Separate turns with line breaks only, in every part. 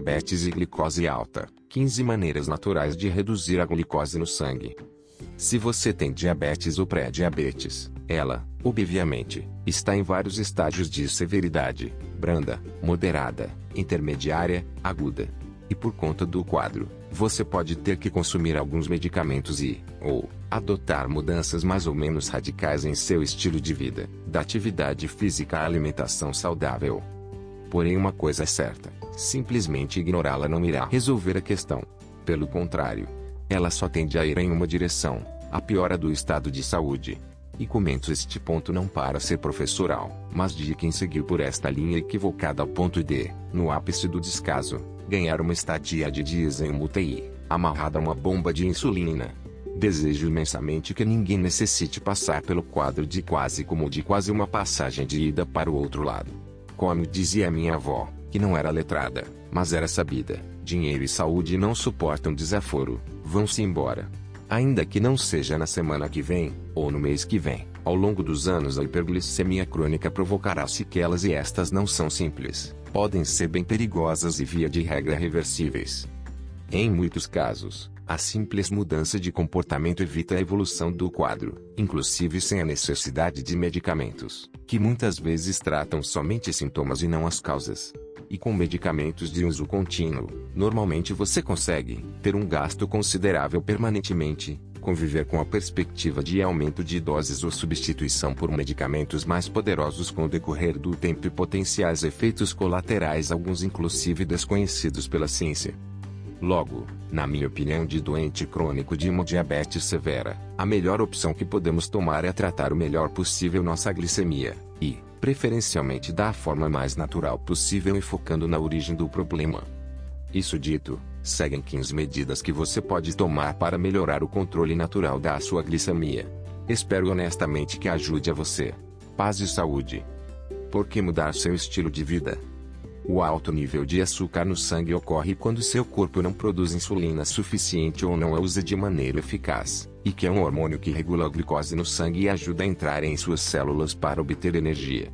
pré-diabetes e glicose alta. 15 maneiras naturais de reduzir a glicose no sangue. Se você tem diabetes ou pré-diabetes, ela, obviamente, está em vários estágios de severidade: branda, moderada, intermediária, aguda. E por conta do quadro, você pode ter que consumir alguns medicamentos e, ou, adotar mudanças mais ou menos radicais em seu estilo de vida, da atividade física à alimentação saudável. Porém, uma coisa é certa: simplesmente ignorá-la não irá resolver a questão. Pelo contrário, ela só tende a ir em uma direção a piora do estado de saúde. E comento este ponto não para ser professoral, mas de quem seguiu por esta linha equivocada ao ponto de, no ápice do descaso, ganhar uma estadia de dias em uma UTI, amarrada a uma bomba de insulina. Desejo imensamente que ninguém necessite passar pelo quadro de quase como de quase uma passagem de ida para o outro lado. Como dizia minha avó, que não era letrada, mas era sabida, dinheiro e saúde não suportam desaforo, vão-se embora. Ainda que não seja na semana que vem, ou no mês que vem, ao longo dos anos a hiperglicemia crônica provocará sequelas e estas não são simples, podem ser bem perigosas e via de regra reversíveis. Em muitos casos, a simples mudança de comportamento evita a evolução do quadro, inclusive sem a necessidade de medicamentos, que muitas vezes tratam somente sintomas e não as causas. E com medicamentos de uso contínuo, normalmente você consegue ter um gasto considerável permanentemente, conviver com a perspectiva de aumento de doses ou substituição por medicamentos mais poderosos com o decorrer do tempo e potenciais efeitos colaterais, alguns inclusive desconhecidos pela ciência. Logo, na minha opinião de doente crônico de hemodiabetes severa, a melhor opção que podemos tomar é tratar o melhor possível nossa glicemia, preferencialmente da forma mais natural possível e focando na origem do problema. Isso dito, seguem 15 medidas que você pode tomar para melhorar o controle natural da sua glicemia. Espero honestamente que ajude a você. Paz e saúde. Por que mudar seu estilo de vida? O alto nível de açúcar no sangue ocorre quando seu corpo não produz insulina suficiente ou não a usa de maneira eficaz, e que é um hormônio que regula a glicose no sangue e ajuda a entrar em suas células para obter energia.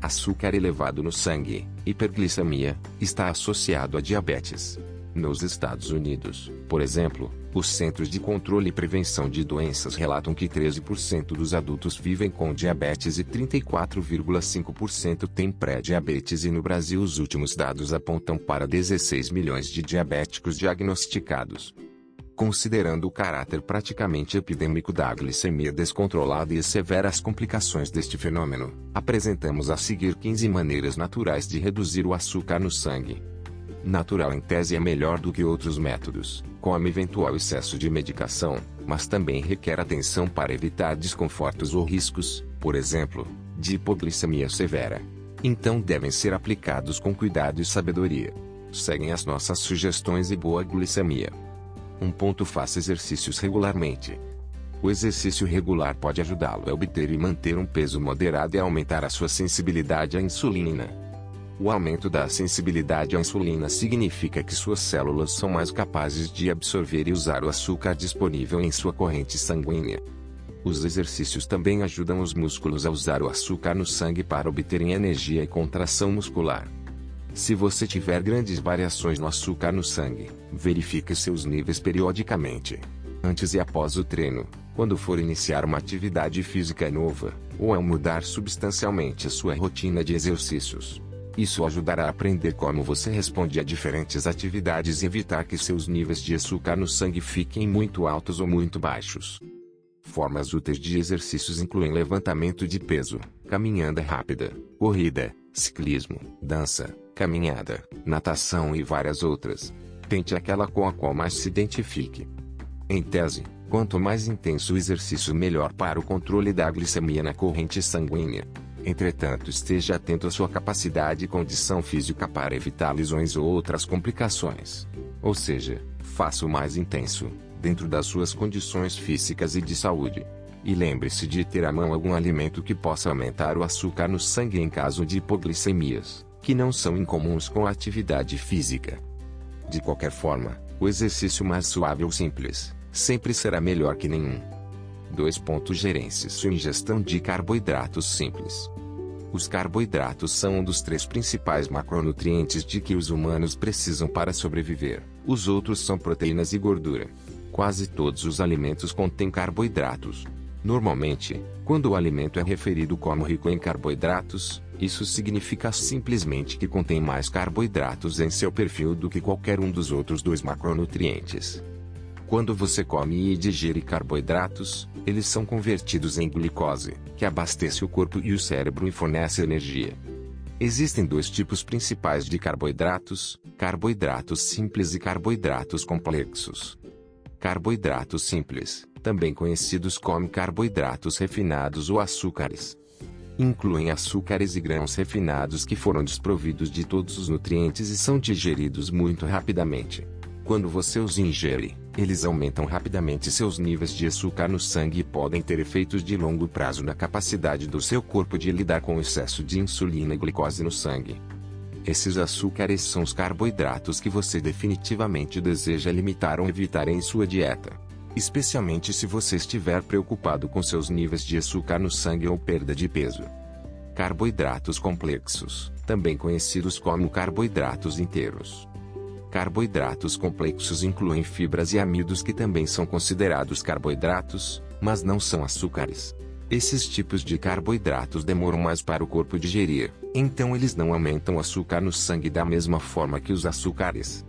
Açúcar elevado no sangue, hiperglicemia, está associado a diabetes. Nos Estados Unidos, por exemplo, os Centros de Controle e Prevenção de Doenças relatam que 13% dos adultos vivem com diabetes e 34,5% têm pré-diabetes e no Brasil os últimos dados apontam para 16 milhões de diabéticos diagnosticados. Considerando o caráter praticamente epidêmico da glicemia descontrolada e as severas complicações deste fenômeno, apresentamos a seguir 15 maneiras naturais de reduzir o açúcar no sangue natural em tese é melhor do que outros métodos, como eventual excesso de medicação, mas também requer atenção para evitar desconfortos ou riscos, por exemplo, de hipoglicemia severa. Então devem ser aplicados com cuidado e sabedoria. Seguem as nossas sugestões e boa glicemia. 1. Um ponto faça exercícios regularmente. O exercício regular pode ajudá-lo a obter e manter um peso moderado e aumentar a sua sensibilidade à insulina. O aumento da sensibilidade à insulina significa que suas células são mais capazes de absorver e usar o açúcar disponível em sua corrente sanguínea. Os exercícios também ajudam os músculos a usar o açúcar no sangue para obterem energia e contração muscular. Se você tiver grandes variações no açúcar no sangue, verifique seus níveis periodicamente. Antes e após o treino, quando for iniciar uma atividade física nova, ou ao mudar substancialmente a sua rotina de exercícios. Isso ajudará a aprender como você responde a diferentes atividades e evitar que seus níveis de açúcar no sangue fiquem muito altos ou muito baixos. Formas úteis de exercícios incluem levantamento de peso, caminhada rápida, corrida, ciclismo, dança, caminhada, natação e várias outras. Tente aquela com a qual mais se identifique. Em tese, quanto mais intenso o exercício, melhor para o controle da glicemia na corrente sanguínea. Entretanto, esteja atento à sua capacidade e condição física para evitar lesões ou outras complicações. Ou seja, faça o mais intenso, dentro das suas condições físicas e de saúde. E lembre-se de ter à mão algum alimento que possa aumentar o açúcar no sangue em caso de hipoglicemias, que não são incomuns com a atividade física. De qualquer forma, o exercício mais suave ou simples, sempre será melhor que nenhum. 2. Gerência sua ingestão de carboidratos simples. Os carboidratos são um dos três principais macronutrientes de que os humanos precisam para sobreviver. Os outros são proteínas e gordura. Quase todos os alimentos contêm carboidratos. Normalmente, quando o alimento é referido como rico em carboidratos, isso significa simplesmente que contém mais carboidratos em seu perfil do que qualquer um dos outros dois macronutrientes. Quando você come e digere carboidratos, eles são convertidos em glicose, que abastece o corpo e o cérebro e fornece energia. Existem dois tipos principais de carboidratos: carboidratos simples e carboidratos complexos. Carboidratos simples, também conhecidos como carboidratos refinados ou açúcares, incluem açúcares e grãos refinados que foram desprovidos de todos os nutrientes e são digeridos muito rapidamente. Quando você os ingere, eles aumentam rapidamente seus níveis de açúcar no sangue e podem ter efeitos de longo prazo na capacidade do seu corpo de lidar com o excesso de insulina e glicose no sangue. Esses açúcares são os carboidratos que você definitivamente deseja limitar ou evitar em sua dieta. Especialmente se você estiver preocupado com seus níveis de açúcar no sangue ou perda de peso. Carboidratos complexos, também conhecidos como carboidratos inteiros Carboidratos complexos incluem fibras e amidos que também são considerados carboidratos, mas não são açúcares. Esses tipos de carboidratos demoram mais para o corpo digerir, então eles não aumentam o açúcar no sangue da mesma forma que os açúcares.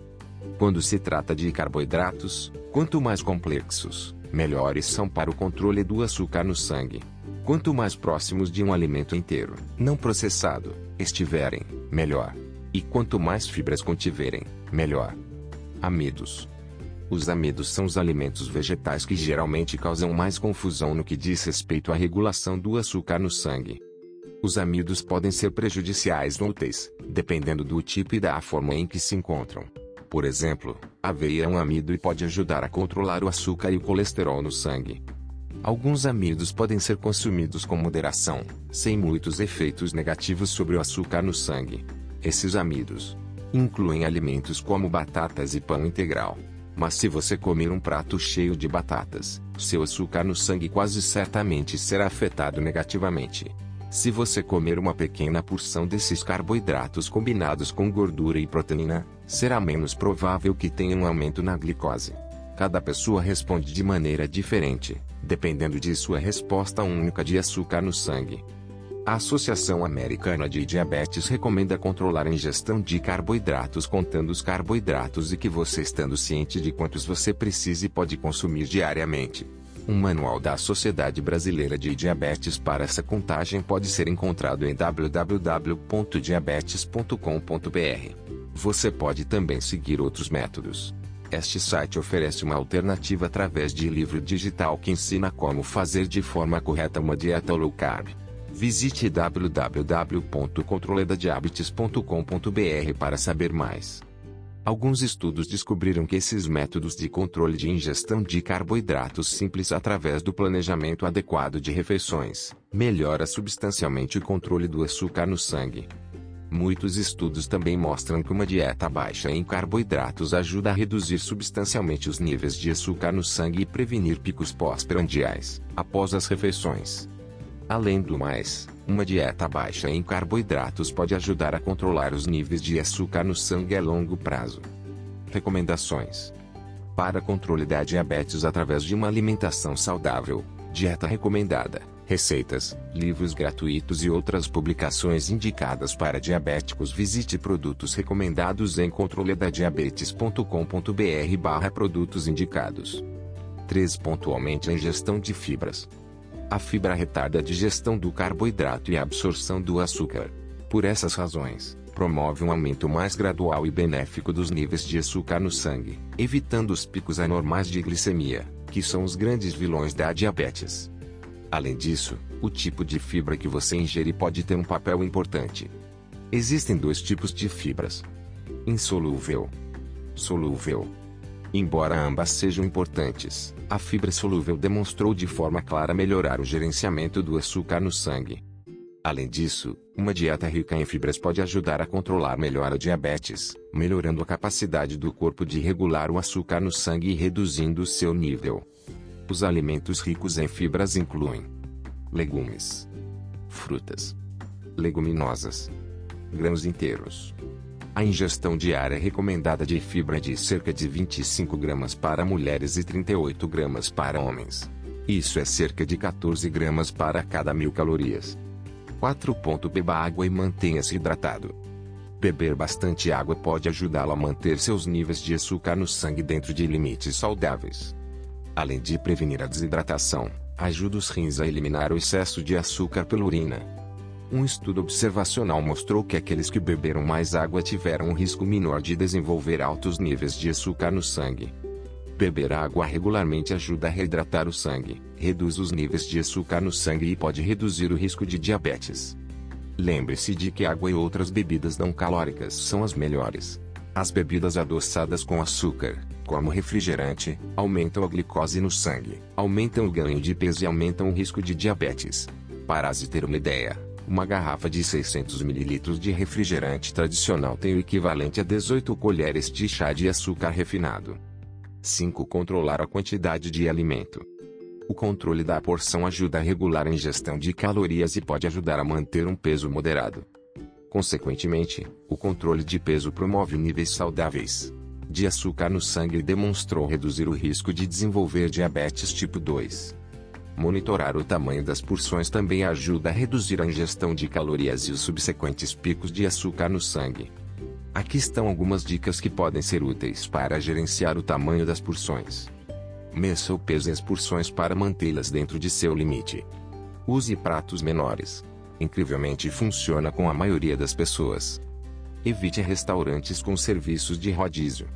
Quando se trata de carboidratos, quanto mais complexos, melhores são para o controle do açúcar no sangue. Quanto mais próximos de um alimento inteiro, não processado, estiverem, melhor. E quanto mais fibras contiverem, melhor. Amidos. Os amidos são os alimentos vegetais que geralmente causam mais confusão no que diz respeito à regulação do açúcar no sangue. Os amidos podem ser prejudiciais ou úteis, dependendo do tipo e da forma em que se encontram. Por exemplo, a aveia é um amido e pode ajudar a controlar o açúcar e o colesterol no sangue. Alguns amidos podem ser consumidos com moderação, sem muitos efeitos negativos sobre o açúcar no sangue. Esses amidos incluem alimentos como batatas e pão integral. Mas se você comer um prato cheio de batatas, seu açúcar no sangue quase certamente será afetado negativamente. Se você comer uma pequena porção desses carboidratos combinados com gordura e proteína, será menos provável que tenha um aumento na glicose. Cada pessoa responde de maneira diferente, dependendo de sua resposta única de açúcar no sangue. A Associação Americana de Diabetes recomenda controlar a ingestão de carboidratos contando os carboidratos e que você estando ciente de quantos você precisa e pode consumir diariamente. Um manual da Sociedade Brasileira de Diabetes para essa contagem pode ser encontrado em www.diabetes.com.br. Você pode também seguir outros métodos. Este site oferece uma alternativa através de livro digital que ensina como fazer de forma correta uma dieta low carb. Visite www.controledadiabetes.com.br para saber mais. Alguns estudos descobriram que esses métodos de controle de ingestão de carboidratos simples através do planejamento adequado de refeições melhora substancialmente o controle do açúcar no sangue. Muitos estudos também mostram que uma dieta baixa em carboidratos ajuda a reduzir substancialmente os níveis de açúcar no sangue e prevenir picos pós-prandiais após as refeições. Além do mais, uma dieta baixa em carboidratos pode ajudar a controlar os níveis de açúcar no sangue a longo prazo. Recomendações: Para controle da diabetes através de uma alimentação saudável, dieta recomendada, receitas, livros gratuitos e outras publicações indicadas para diabéticos. Visite produtos recomendados em controledadiabetes.com.br/barra produtos indicados. 3. Aumente a ingestão de fibras. A fibra retarda a digestão do carboidrato e a absorção do açúcar. Por essas razões, promove um aumento mais gradual e benéfico dos níveis de açúcar no sangue, evitando os picos anormais de glicemia, que são os grandes vilões da diabetes. Além disso, o tipo de fibra que você ingere pode ter um papel importante. Existem dois tipos de fibras: insolúvel, solúvel. Embora ambas sejam importantes, a fibra solúvel demonstrou de forma clara melhorar o gerenciamento do açúcar no sangue. Além disso, uma dieta rica em fibras pode ajudar a controlar melhor a diabetes, melhorando a capacidade do corpo de regular o açúcar no sangue e reduzindo seu nível. Os alimentos ricos em fibras incluem legumes, frutas, leguminosas, grãos inteiros. A ingestão diária recomendada de fibra é de cerca de 25 gramas para mulheres e 38 gramas para homens. Isso é cerca de 14 gramas para cada mil calorias. 4. Beba água e mantenha-se hidratado. Beber bastante água pode ajudá-lo a manter seus níveis de açúcar no sangue dentro de limites saudáveis. Além de prevenir a desidratação, ajuda os rins a eliminar o excesso de açúcar pela urina. Um estudo observacional mostrou que aqueles que beberam mais água tiveram um risco menor de desenvolver altos níveis de açúcar no sangue. Beber água regularmente ajuda a reidratar o sangue, reduz os níveis de açúcar no sangue e pode reduzir o risco de diabetes. Lembre-se de que água e outras bebidas não calóricas são as melhores. As bebidas adoçadas com açúcar, como refrigerante, aumentam a glicose no sangue, aumentam o ganho de peso e aumentam o risco de diabetes. Para se ter uma ideia, uma garrafa de 600 ml de refrigerante tradicional tem o equivalente a 18 colheres de chá de açúcar refinado. 5. Controlar a quantidade de alimento. O controle da porção ajuda a regular a ingestão de calorias e pode ajudar a manter um peso moderado. Consequentemente, o controle de peso promove níveis saudáveis de açúcar no sangue e demonstrou reduzir o risco de desenvolver diabetes tipo 2. Monitorar o tamanho das porções também ajuda a reduzir a ingestão de calorias e os subsequentes picos de açúcar no sangue. Aqui estão algumas dicas que podem ser úteis para gerenciar o tamanho das porções. Meça o peso as porções para mantê-las dentro de seu limite. Use pratos menores. Incrivelmente funciona com a maioria das pessoas. Evite restaurantes com serviços de rodízio.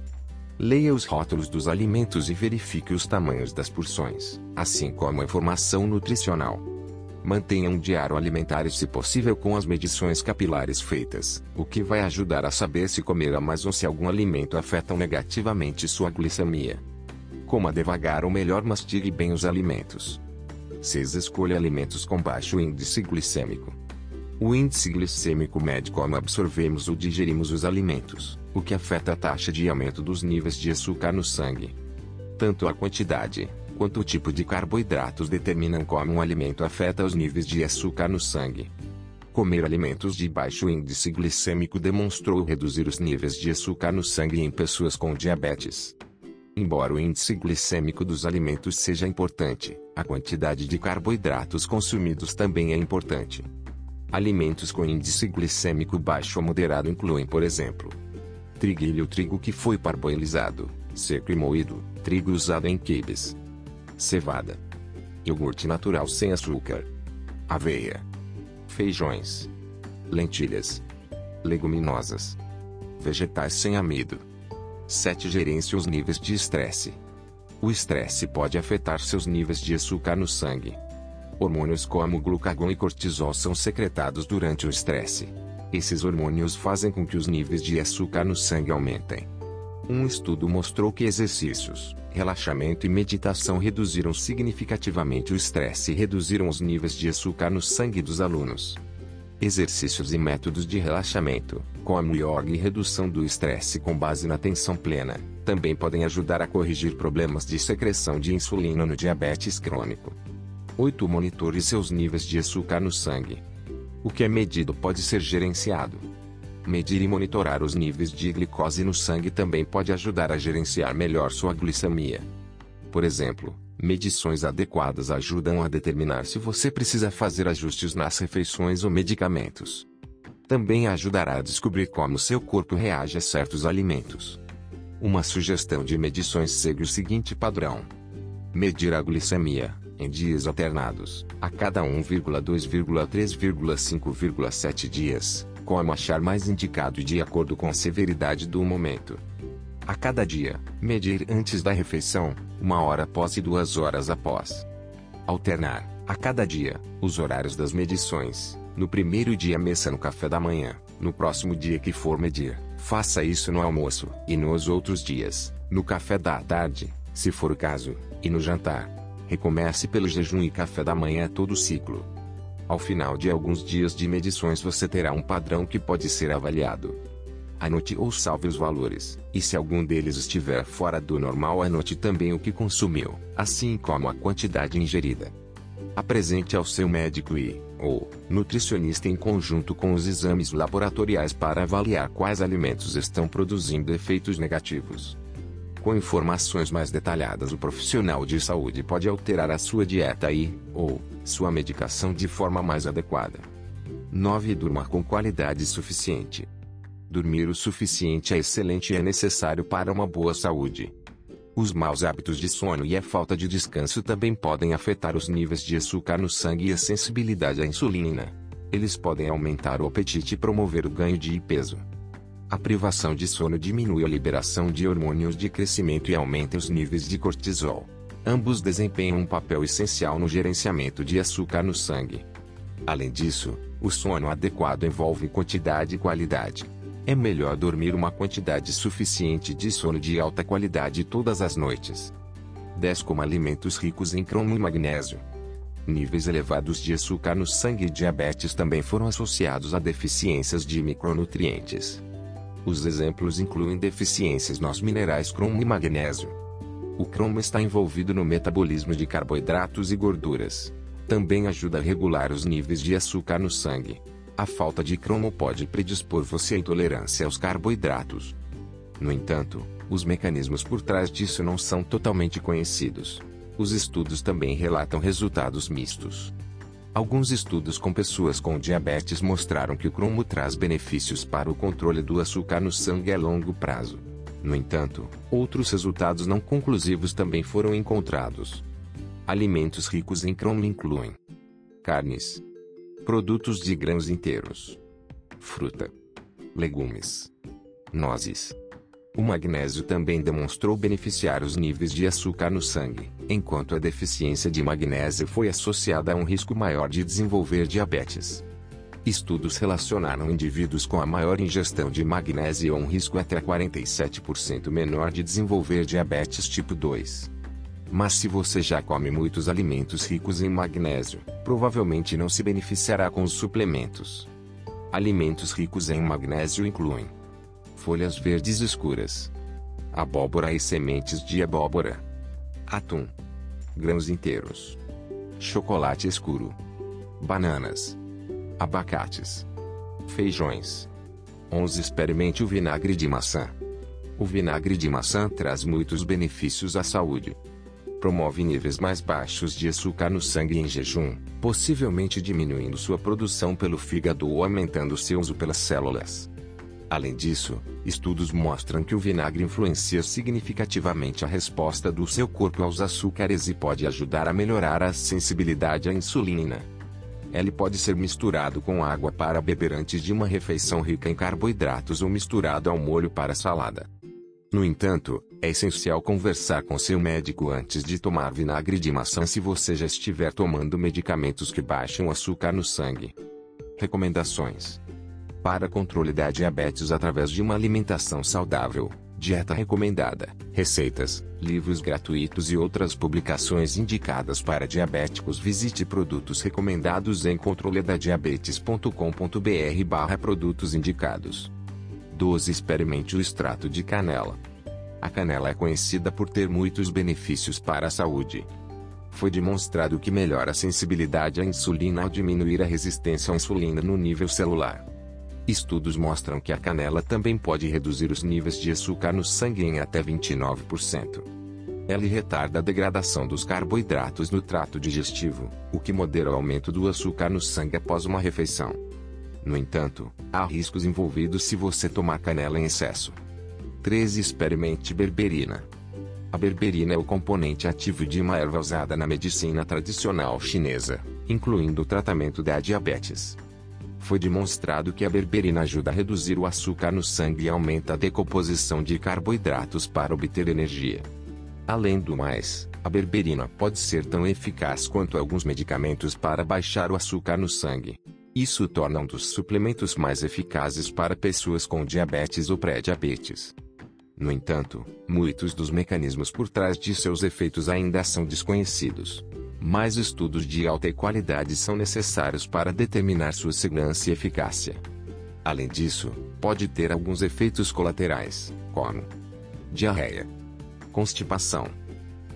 Leia os rótulos dos alimentos e verifique os tamanhos das porções, assim como a informação nutricional. Mantenha um diário alimentar e, se possível, com as medições capilares feitas, o que vai ajudar a saber se comer a mais ou se algum alimento afeta negativamente sua glicemia. Coma devagar ou melhor mastigue bem os alimentos. 6. Escolha alimentos com baixo índice glicêmico. O índice glicêmico mede como absorvemos ou digerimos os alimentos, o que afeta a taxa de aumento dos níveis de açúcar no sangue. Tanto a quantidade, quanto o tipo de carboidratos determinam como um alimento afeta os níveis de açúcar no sangue. Comer alimentos de baixo índice glicêmico demonstrou reduzir os níveis de açúcar no sangue em pessoas com diabetes. Embora o índice glicêmico dos alimentos seja importante, a quantidade de carboidratos consumidos também é importante. Alimentos com índice glicêmico baixo ou moderado incluem, por exemplo, triguilho trigo que foi parboilizado, seco e moído, trigo usado em quibes, cevada, iogurte natural sem açúcar, aveia, feijões, lentilhas, leguminosas, vegetais sem amido. 7. Gerencia os níveis de estresse. O estresse pode afetar seus níveis de açúcar no sangue. Hormônios como glucagon e cortisol são secretados durante o estresse. Esses hormônios fazem com que os níveis de açúcar no sangue aumentem. Um estudo mostrou que exercícios, relaxamento e meditação reduziram significativamente o estresse e reduziram os níveis de açúcar no sangue dos alunos. Exercícios e métodos de relaxamento, como yoga e redução do estresse com base na atenção plena, também podem ajudar a corrigir problemas de secreção de insulina no diabetes crônico. 8. Monitore seus níveis de açúcar no sangue. O que é medido pode ser gerenciado. Medir e monitorar os níveis de glicose no sangue também pode ajudar a gerenciar melhor sua glicemia. Por exemplo, medições adequadas ajudam a determinar se você precisa fazer ajustes nas refeições ou medicamentos. Também ajudará a descobrir como seu corpo reage a certos alimentos. Uma sugestão de medições segue o seguinte padrão: medir a glicemia, em dias alternados, a cada 1,2,3,5,7 dias como achar mais indicado e de acordo com a severidade do momento. A cada dia, medir antes da refeição, uma hora após e duas horas após. Alternar, a cada dia, os horários das medições. No primeiro dia meça no café da manhã, no próximo dia que for medir, faça isso no almoço, e nos outros dias, no café da tarde, se for o caso, e no jantar. Recomece pelo jejum e café da manhã todo o ciclo. Ao final de alguns dias de medições você terá um padrão que pode ser avaliado. Anote ou salve os valores, e se algum deles estiver fora do normal anote também o que consumiu, assim como a quantidade ingerida. Apresente ao seu médico e, ou, nutricionista em conjunto com os exames laboratoriais para avaliar quais alimentos estão produzindo efeitos negativos. Com informações mais detalhadas, o profissional de saúde pode alterar a sua dieta e, ou, sua medicação de forma mais adequada. 9. Durma com qualidade suficiente. Dormir o suficiente é excelente e é necessário para uma boa saúde. Os maus hábitos de sono e a falta de descanso também podem afetar os níveis de açúcar no sangue e a sensibilidade à insulina. Eles podem aumentar o apetite e promover o ganho de peso. A privação de sono diminui a liberação de hormônios de crescimento e aumenta os níveis de cortisol. Ambos desempenham um papel essencial no gerenciamento de açúcar no sangue. Além disso, o sono adequado envolve quantidade e qualidade. É melhor dormir uma quantidade suficiente de sono de alta qualidade todas as noites. 10. Como alimentos ricos em cromo e magnésio. Níveis elevados de açúcar no sangue e diabetes também foram associados a deficiências de micronutrientes. Os exemplos incluem deficiências nos minerais cromo e magnésio. O cromo está envolvido no metabolismo de carboidratos e gorduras. Também ajuda a regular os níveis de açúcar no sangue. A falta de cromo pode predispor você à intolerância aos carboidratos. No entanto, os mecanismos por trás disso não são totalmente conhecidos. Os estudos também relatam resultados mistos. Alguns estudos com pessoas com diabetes mostraram que o cromo traz benefícios para o controle do açúcar no sangue a longo prazo. No entanto, outros resultados não conclusivos também foram encontrados. Alimentos ricos em cromo incluem carnes, Produtos de grãos inteiros. Fruta. Legumes. Nozes. O magnésio também demonstrou beneficiar os níveis de açúcar no sangue, enquanto a deficiência de magnésio foi associada a um risco maior de desenvolver diabetes. Estudos relacionaram indivíduos com a maior ingestão de magnésio a um risco até 47% menor de desenvolver diabetes tipo 2. Mas se você já come muitos alimentos ricos em magnésio, provavelmente não se beneficiará com os suplementos. Alimentos ricos em magnésio incluem folhas verdes escuras, abóbora e sementes de abóbora, atum, grãos inteiros, chocolate escuro, bananas, abacates, feijões. 11. Experimente o vinagre de maçã. O vinagre de maçã traz muitos benefícios à saúde promove níveis mais baixos de açúcar no sangue em jejum, possivelmente diminuindo sua produção pelo fígado ou aumentando seu uso pelas células. Além disso, estudos mostram que o vinagre influencia significativamente a resposta do seu corpo aos açúcares e pode ajudar a melhorar a sensibilidade à insulina. Ele pode ser misturado com água para beber antes de uma refeição rica em carboidratos ou misturado ao molho para salada. No entanto, é essencial conversar com seu médico antes de tomar vinagre de maçã se você já estiver tomando medicamentos que baixam o açúcar no sangue. Recomendações: Para controle da diabetes através de uma alimentação saudável, dieta recomendada, receitas, livros gratuitos e outras publicações indicadas para diabéticos. Visite produtos recomendados em controledadiabetes.com.br/produtos indicados. 12. Experimente o extrato de canela. A canela é conhecida por ter muitos benefícios para a saúde. Foi demonstrado que melhora a sensibilidade à insulina ao diminuir a resistência à insulina no nível celular. Estudos mostram que a canela também pode reduzir os níveis de açúcar no sangue em até 29%. Ela retarda a degradação dos carboidratos no trato digestivo, o que modera o aumento do açúcar no sangue após uma refeição. No entanto, há riscos envolvidos se você tomar canela em excesso. 13. Experimente berberina. A berberina é o componente ativo de uma erva usada na medicina tradicional chinesa, incluindo o tratamento da diabetes. Foi demonstrado que a berberina ajuda a reduzir o açúcar no sangue e aumenta a decomposição de carboidratos para obter energia. Além do mais, a berberina pode ser tão eficaz quanto alguns medicamentos para baixar o açúcar no sangue. Isso torna um dos suplementos mais eficazes para pessoas com diabetes ou pré-diabetes. No entanto, muitos dos mecanismos por trás de seus efeitos ainda são desconhecidos. Mais estudos de alta qualidade são necessários para determinar sua segurança e eficácia. Além disso, pode ter alguns efeitos colaterais, como diarreia, constipação,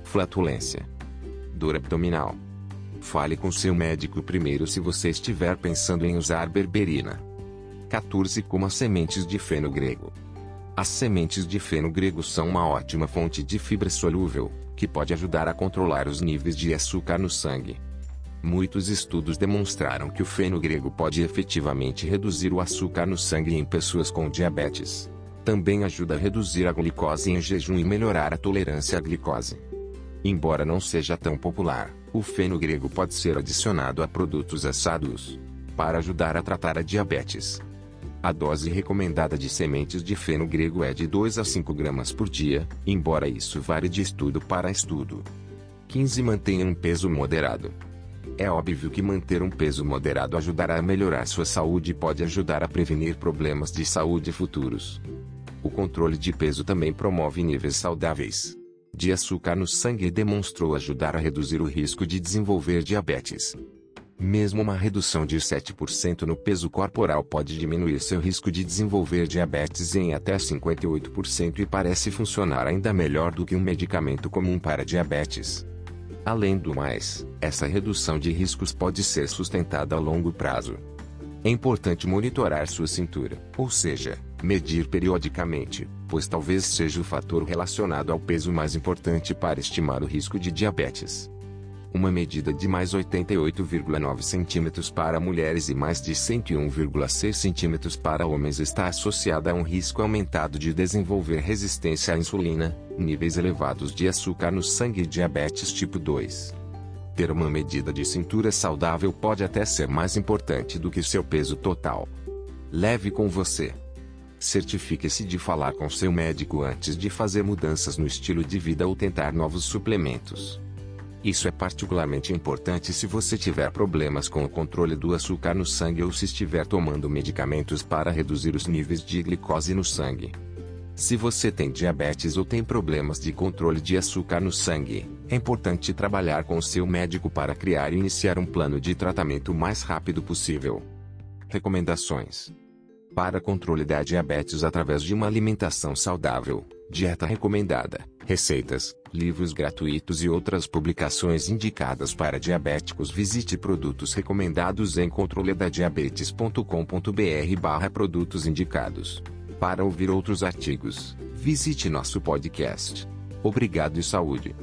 flatulência, dor abdominal, Fale com seu médico primeiro se você estiver pensando em usar berberina. 14. Coma sementes de feno grego. As sementes de feno grego são uma ótima fonte de fibra solúvel, que pode ajudar a controlar os níveis de açúcar no sangue. Muitos estudos demonstraram que o feno grego pode efetivamente reduzir o açúcar no sangue em pessoas com diabetes. Também ajuda a reduzir a glicose em jejum e melhorar a tolerância à glicose. Embora não seja tão popular, o feno grego pode ser adicionado a produtos assados para ajudar a tratar a diabetes. A dose recomendada de sementes de feno grego é de 2 a 5 gramas por dia, embora isso varie de estudo para estudo. 15. Mantenha um peso moderado. É óbvio que manter um peso moderado ajudará a melhorar sua saúde e pode ajudar a prevenir problemas de saúde futuros. O controle de peso também promove níveis saudáveis de açúcar no sangue e demonstrou ajudar a reduzir o risco de desenvolver diabetes. Mesmo uma redução de 7% no peso corporal pode diminuir seu risco de desenvolver diabetes em até 58% e parece funcionar ainda melhor do que um medicamento comum para diabetes. Além do mais, essa redução de riscos pode ser sustentada a longo prazo. É importante monitorar sua cintura, ou seja, medir periodicamente, pois talvez seja o fator relacionado ao peso mais importante para estimar o risco de diabetes uma medida de mais 88,9 cm para mulheres e mais de 101,6 cm para homens está associada a um risco aumentado de desenvolver resistência à insulina, níveis elevados de açúcar no sangue e diabetes tipo 2. Ter uma medida de cintura saudável pode até ser mais importante do que seu peso total. Leve com você. Certifique-se de falar com seu médico antes de fazer mudanças no estilo de vida ou tentar novos suplementos. Isso é particularmente importante se você tiver problemas com o controle do açúcar no sangue ou se estiver tomando medicamentos para reduzir os níveis de glicose no sangue. Se você tem diabetes ou tem problemas de controle de açúcar no sangue, é importante trabalhar com seu médico para criar e iniciar um plano de tratamento o mais rápido possível. Recomendações: Para controle da diabetes através de uma alimentação saudável, dieta recomendada, receitas, livros gratuitos e outras publicações indicadas para diabéticos. Visite produtos recomendados em controledadiabetes.com.br barra produtos indicados. Para ouvir outros artigos, visite nosso podcast. Obrigado e saúde.